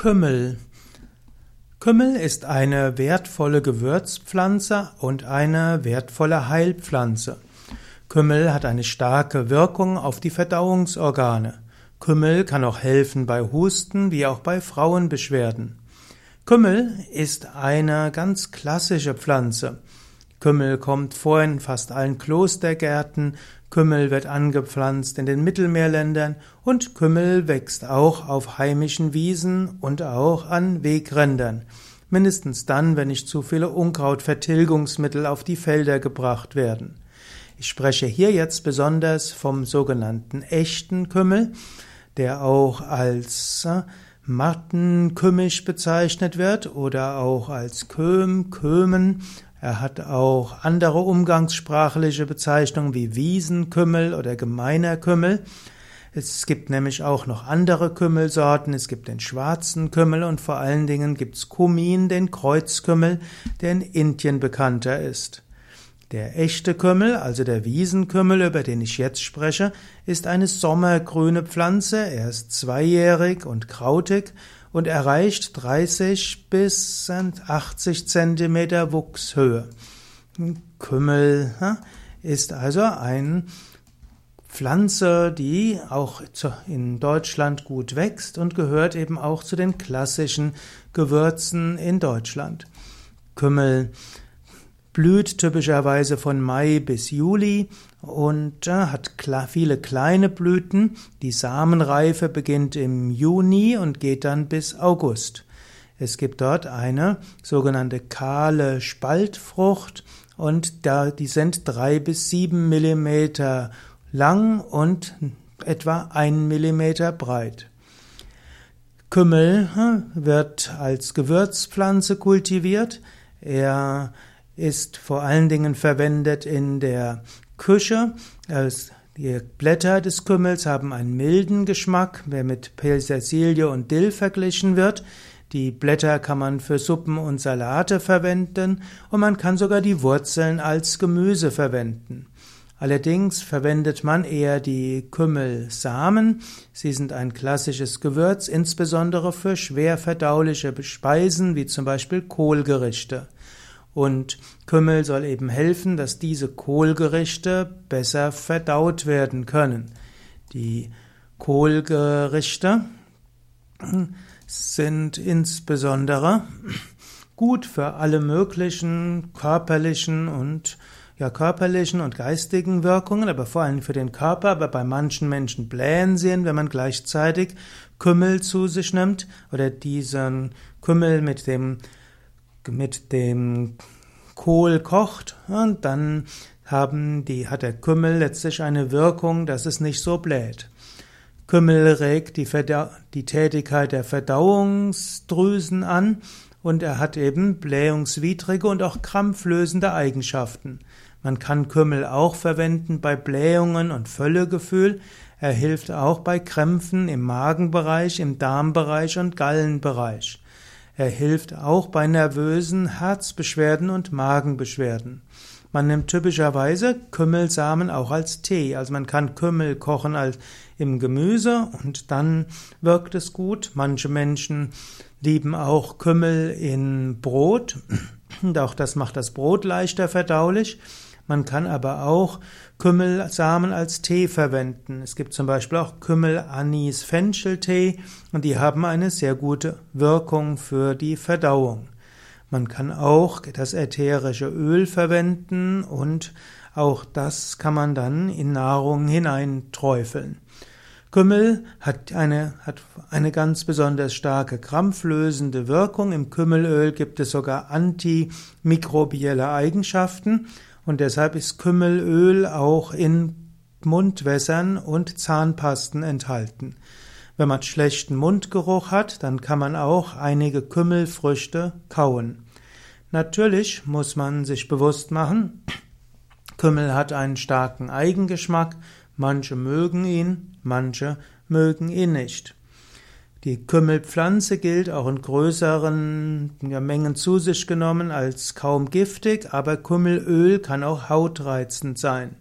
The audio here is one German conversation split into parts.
Kümmel. Kümmel ist eine wertvolle Gewürzpflanze und eine wertvolle Heilpflanze. Kümmel hat eine starke Wirkung auf die Verdauungsorgane. Kümmel kann auch helfen bei Husten wie auch bei Frauenbeschwerden. Kümmel ist eine ganz klassische Pflanze. Kümmel kommt vor in fast allen Klostergärten, Kümmel wird angepflanzt in den Mittelmeerländern und Kümmel wächst auch auf heimischen Wiesen und auch an Wegrändern. Mindestens dann, wenn nicht zu viele Unkrautvertilgungsmittel auf die Felder gebracht werden. Ich spreche hier jetzt besonders vom sogenannten echten Kümmel, der auch als Mattenkümmisch bezeichnet wird oder auch als Köhm, Kömen er hat auch andere umgangssprachliche Bezeichnungen wie Wiesenkümmel oder gemeiner Kümmel. Es gibt nämlich auch noch andere Kümmelsorten. Es gibt den schwarzen Kümmel und vor allen Dingen gibt's Kumin, den Kreuzkümmel, der in Indien bekannter ist. Der echte Kümmel, also der Wiesenkümmel, über den ich jetzt spreche, ist eine sommergrüne Pflanze. Er ist zweijährig und krautig und erreicht 30 bis 80 Zentimeter Wuchshöhe. Kümmel ist also eine Pflanze, die auch in Deutschland gut wächst und gehört eben auch zu den klassischen Gewürzen in Deutschland. Kümmel blüht typischerweise von Mai bis Juli und äh, hat viele kleine Blüten. Die Samenreife beginnt im Juni und geht dann bis August. Es gibt dort eine sogenannte kahle Spaltfrucht und da, die sind drei bis sieben Millimeter lang und etwa ein Millimeter breit. Kümmel wird als Gewürzpflanze kultiviert. Er ist vor allen Dingen verwendet in der Küche. Die Blätter des Kümmels haben einen milden Geschmack, der mit Petersilie und Dill verglichen wird. Die Blätter kann man für Suppen und Salate verwenden und man kann sogar die Wurzeln als Gemüse verwenden. Allerdings verwendet man eher die Kümmelsamen. Sie sind ein klassisches Gewürz, insbesondere für schwer verdauliche Speisen wie zum Beispiel Kohlgerichte. Und Kümmel soll eben helfen, dass diese Kohlgerichte besser verdaut werden können. Die Kohlgerichte sind insbesondere gut für alle möglichen körperlichen und ja, körperlichen und geistigen Wirkungen, aber vor allem für den Körper, aber bei manchen Menschen blähen sie, wenn man gleichzeitig Kümmel zu sich nimmt oder diesen Kümmel mit dem mit dem Kohl kocht und dann haben die, hat der Kümmel letztlich eine Wirkung, dass es nicht so bläht. Kümmel regt die, die Tätigkeit der Verdauungsdrüsen an und er hat eben blähungswidrige und auch krampflösende Eigenschaften. Man kann Kümmel auch verwenden bei Blähungen und Völlegefühl. Er hilft auch bei Krämpfen im Magenbereich, im Darmbereich und Gallenbereich. Er hilft auch bei nervösen Herzbeschwerden und Magenbeschwerden. Man nimmt typischerweise Kümmelsamen auch als Tee. Also man kann Kümmel kochen als im Gemüse und dann wirkt es gut. Manche Menschen lieben auch Kümmel in Brot. Und auch das macht das Brot leichter verdaulich. Man kann aber auch Kümmelsamen als Tee verwenden. Es gibt zum Beispiel auch Kümmel-Anis-Fenchel-Tee und die haben eine sehr gute Wirkung für die Verdauung. Man kann auch das ätherische Öl verwenden und auch das kann man dann in Nahrung hineinträufeln. Kümmel hat eine, hat eine ganz besonders starke krampflösende Wirkung. Im Kümmelöl gibt es sogar antimikrobielle Eigenschaften und deshalb ist Kümmelöl auch in Mundwässern und Zahnpasten enthalten. Wenn man schlechten Mundgeruch hat, dann kann man auch einige Kümmelfrüchte kauen. Natürlich muss man sich bewusst machen, Kümmel hat einen starken Eigengeschmack, manche mögen ihn, manche mögen ihn nicht. Die Kümmelpflanze gilt auch in größeren Mengen zu sich genommen als kaum giftig, aber Kümmelöl kann auch hautreizend sein.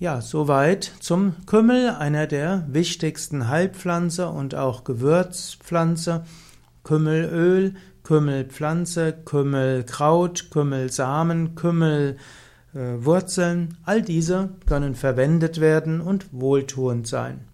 Ja, soweit zum Kümmel, einer der wichtigsten Heilpflanze und auch Gewürzpflanze. Kümmelöl, Kümmelpflanze, Kümmelkraut, Kümmelsamen, Kümmelwurzeln, all diese können verwendet werden und wohltuend sein.